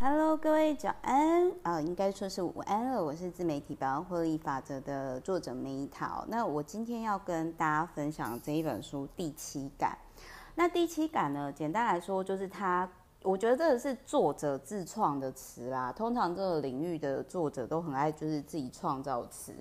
Hello，各位早安啊，应该说是午安了。我是自媒体百万获利法则的作者梅桃。那我今天要跟大家分享这一本书《第七感》。那第七感呢，简单来说就是它，我觉得这个是作者自创的词啦。通常这个领域的作者都很爱就是自己创造词，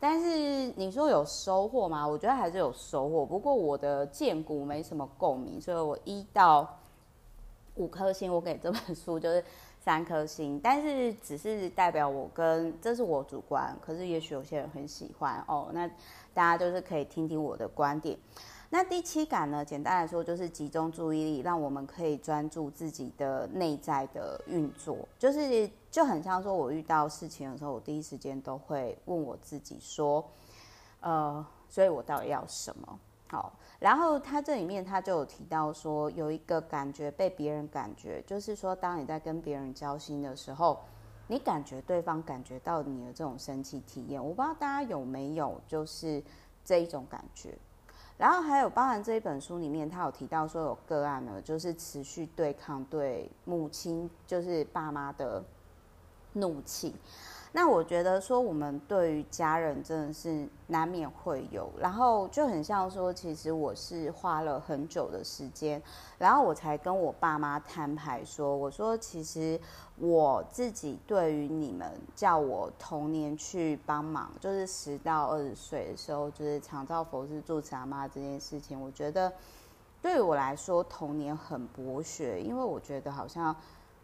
但是你说有收获吗？我觉得还是有收获。不过我的荐股没什么共鸣，所以我一到五颗星，我给这本书就是。三颗星，但是只是代表我跟，这是我主观，可是也许有些人很喜欢哦。那大家就是可以听听我的观点。那第七感呢？简单来说就是集中注意力，让我们可以专注自己的内在的运作。就是就很像说，我遇到事情的时候，我第一时间都会问我自己说，呃，所以我到底要什么？好，然后他这里面他就有提到说，有一个感觉被别人感觉，就是说，当你在跟别人交心的时候，你感觉对方感觉到你的这种生气体验，我不知道大家有没有就是这一种感觉。然后还有包含这一本书里面，他有提到说有个案呢，就是持续对抗对母亲，就是爸妈的怒气。那我觉得说，我们对于家人真的是难免会有，然后就很像说，其实我是花了很久的时间，然后我才跟我爸妈摊牌说，我说其实我自己对于你们叫我童年去帮忙，就是十到二十岁的时候，就是长照佛事住持阿妈这件事情，我觉得对于我来说童年很博学，因为我觉得好像。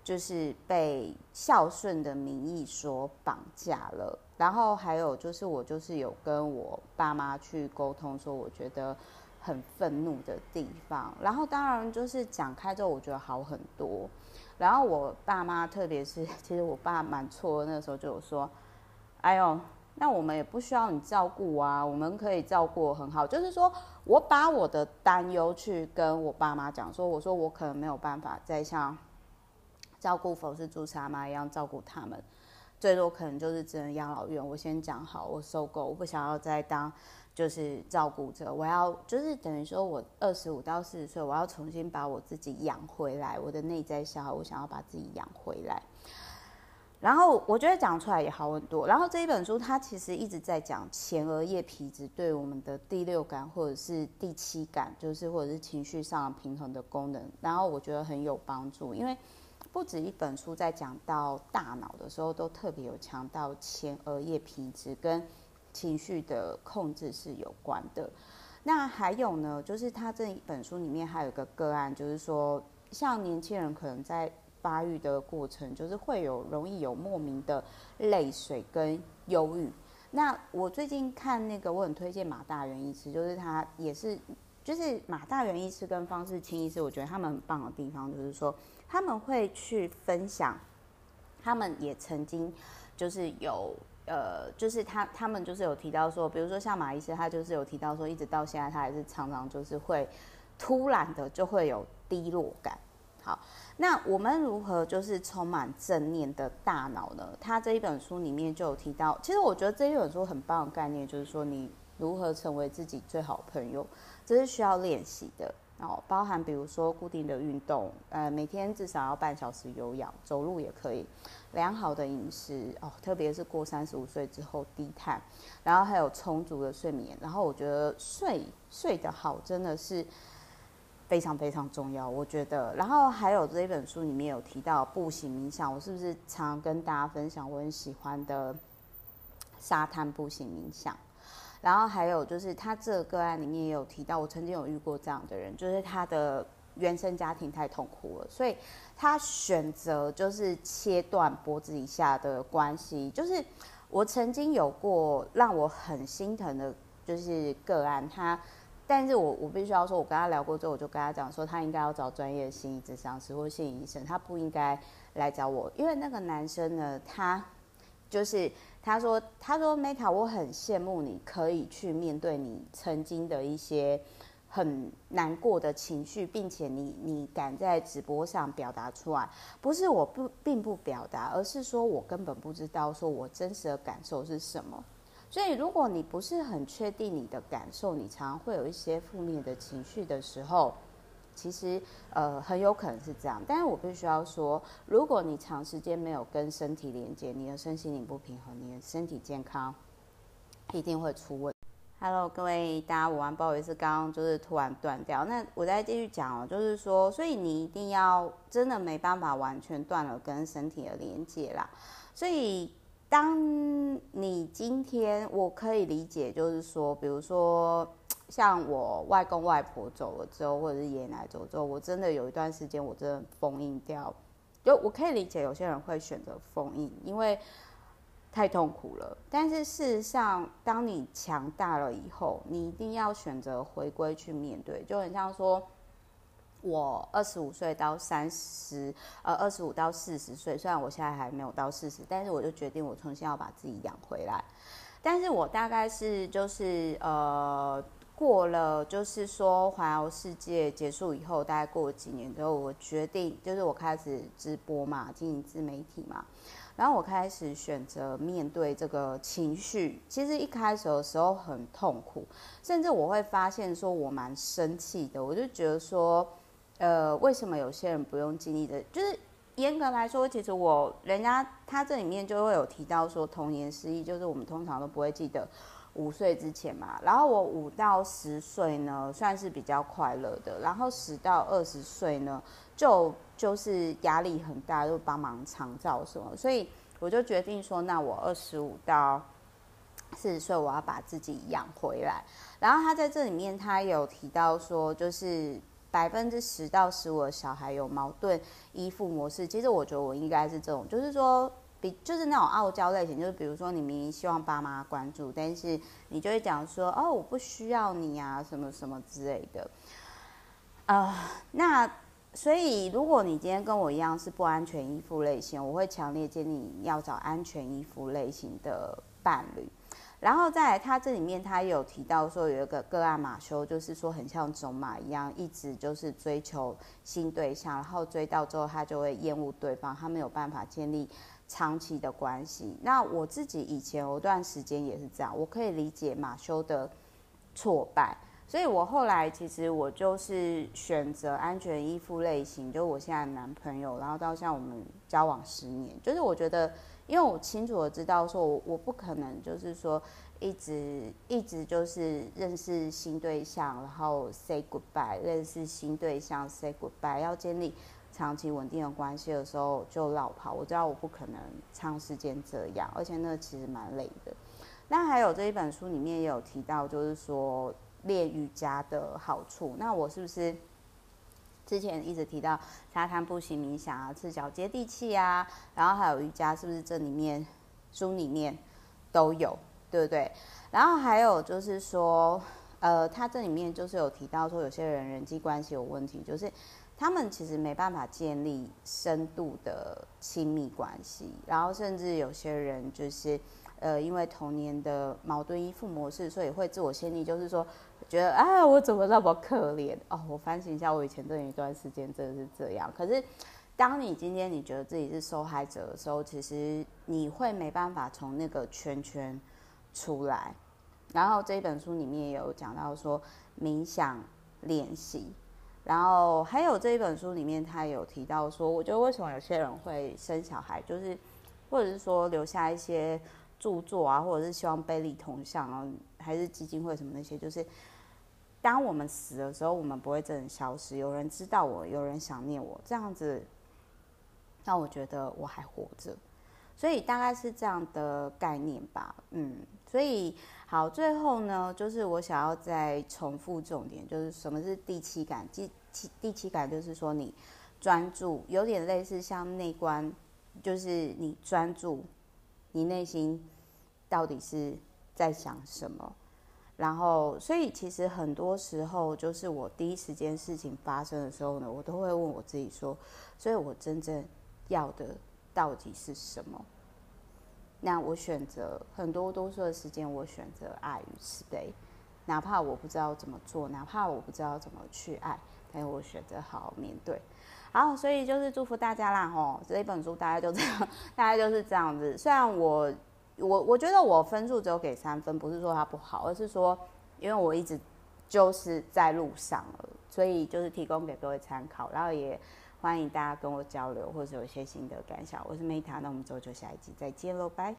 就是被孝顺的名义所绑架了，然后还有就是我就是有跟我爸妈去沟通，说我觉得很愤怒的地方，然后当然就是讲开之后，我觉得好很多。然后我爸妈，特别是 其实我爸蛮错的，那时候就有说：“哎呦，那我们也不需要你照顾啊，我们可以照顾很好。”就是说我把我的担忧去跟我爸妈讲，说我说我可能没有办法再像。照顾佛事住持阿妈一样照顾他们，最多可能就是只能养老院。我先讲好，我受够，我不想要再当就是照顾者，我要就是等于说我二十五到四十岁，我要重新把我自己养回来，我的内在小孩，我想要把自己养回来。然后我觉得讲出来也好很多。然后这一本书它其实一直在讲前额叶皮质对我们的第六感或者是第七感，就是或者是情绪上平衡的功能。然后我觉得很有帮助，因为。不止一本书在讲到大脑的时候，都特别有强调前额叶皮质跟情绪的控制是有关的。那还有呢，就是他这一本书里面还有一个个案，就是说，像年轻人可能在发育的过程，就是会有容易有莫名的泪水跟忧郁。那我最近看那个，我很推荐马大元医师，就是他也是，就是马大元医师跟方世清医师，我觉得他们很棒的地方就是说。他们会去分享，他们也曾经就是有呃，就是他他们就是有提到说，比如说像马医师，他就是有提到说，一直到现在他还是常常就是会突然的就会有低落感。好，那我们如何就是充满正念的大脑呢？他这一本书里面就有提到，其实我觉得这一本书很棒的概念就是说，你如何成为自己最好朋友，这是需要练习的。哦，包含比如说固定的运动，呃，每天至少要半小时有氧，走路也可以。良好的饮食哦，特别是过三十五岁之后低碳，然后还有充足的睡眠。然后我觉得睡睡得好真的是非常非常重要，我觉得。然后还有这一本书里面有提到步行冥想，我是不是常跟大家分享我很喜欢的沙滩步行冥想？然后还有就是，他这个个案里面也有提到，我曾经有遇过这样的人，就是他的原生家庭太痛苦了，所以他选择就是切断脖子以下的关系。就是我曾经有过让我很心疼的，就是个案，他，但是我我必须要说，我跟他聊过之后，我就跟他讲说，他应该要找专业的心理咨商师或心理医生，他不应该来找我，因为那个男生呢，他就是。他说：“他说，Meta，我很羡慕你可以去面对你曾经的一些很难过的情绪，并且你你敢在直播上表达出来。不是我不并不表达，而是说我根本不知道说我真实的感受是什么。所以，如果你不是很确定你的感受，你常常会有一些负面的情绪的时候，其实呃很有可能是这样。但是我必须要说，如果你长时间没有跟身体连接，你的身心灵不平衡，你的身体健康一定会出问题。Hello，各位大家午安，不好意思，刚刚就是突然断掉。那我再继续讲哦，就是说，所以你一定要真的没办法完全断了跟身体的连接啦。所以，当你今天我可以理解，就是说，比如说像我外公外婆走了之后，或者是爷爷奶奶走之后，我真的有一段时间我真的封印掉。就我可以理解有些人会选择封印，因为。太痛苦了，但是事实上，当你强大了以后，你一定要选择回归去面对。就很像说，我二十五岁到三十，呃，二十五到四十岁，虽然我现在还没有到四十，但是我就决定我重新要把自己养回来。但是我大概是就是呃，过了就是说环游世界结束以后，大概过了几年之后，我决定就是我开始直播嘛，经营自媒体嘛。然后我开始选择面对这个情绪，其实一开始的时候很痛苦，甚至我会发现说我蛮生气的，我就觉得说，呃，为什么有些人不用经历的？就是严格来说，其实我人家他这里面就会有提到说童年失忆，就是我们通常都不会记得五岁之前嘛。然后我五到十岁呢，算是比较快乐的，然后十到二十岁呢，就。就是压力很大，就帮忙长照什么，所以我就决定说，那我二十五到四十岁，我要把自己养回来。然后他在这里面，他有提到说，就是百分之十到十五的小孩有矛盾依附模式。其实我觉得我应该是这种，就是说比就是那种傲娇类型，就是比如说你明明希望爸妈关注，但是你就会讲说，哦，我不需要你啊，什么什么之类的。呃，那。所以，如果你今天跟我一样是不安全依附类型，我会强烈建议你要找安全依附类型的伴侣。然后再来，他这里面他有提到说有一个个案马修，就是说很像种马一样，一直就是追求新对象，然后追到之后他就会厌恶对方，他没有办法建立长期的关系。那我自己以前有段时间也是这样，我可以理解马修的挫败。所以我后来其实我就是选择安全依附类型，就我现在男朋友，然后到像我们交往十年，就是我觉得，因为我清楚的知道说我，我我不可能就是说一直一直就是认识新对象，然后 say goodbye，认识新对象 say goodbye，要建立长期稳定的关系的时候就落跑，我知道我不可能长时间这样，而且那其实蛮累的。那还有这一本书里面也有提到，就是说。练瑜伽的好处，那我是不是之前一直提到沙滩步行冥想啊，赤脚接地气啊，然后还有瑜伽，是不是这里面书里面都有，对不对？然后还有就是说，呃，他这里面就是有提到说，有些人人际关系有问题，就是他们其实没办法建立深度的亲密关系，然后甚至有些人就是呃，因为童年的矛盾依附模式，所以会自我限定，就是说。觉得啊，我怎么那么可怜哦？我反省一下，我以前这一段时间真的是这样。可是，当你今天你觉得自己是受害者的时候，其实你会没办法从那个圈圈出来。然后这一本书里面也有讲到说冥想练习，然后还有这一本书里面他有提到说，我觉得为什么有些人会生小孩，就是或者是说留下一些著作啊，或者是希望被立铜像啊，还是基金会什么那些，就是。当我们死的时候，我们不会真的消失。有人知道我，有人想念我，这样子，让我觉得我还活着。所以大概是这样的概念吧。嗯，所以好，最后呢，就是我想要再重复重点，就是什么是第七感？第七第七感就是说你专注，有点类似像内观，就是你专注，你内心到底是在想什么。然后，所以其实很多时候，就是我第一时间事情发生的时候呢，我都会问我自己说：，所以我真正要的到底是什么？那我选择很多多数的时间，我选择爱与慈悲，哪怕我不知道怎么做，哪怕我不知道怎么去爱，但是我选择好好面对。好，所以就是祝福大家啦！吼，这一本书大概就这样，大概就是这样子。虽然我。我我觉得我分数只有给三分，不是说它不好，而是说，因为我一直就是在路上了，所以就是提供给各位参考，然后也欢迎大家跟我交流，或者有一些心得感想。我是 Meta，那我们之后就下一集再见喽，拜。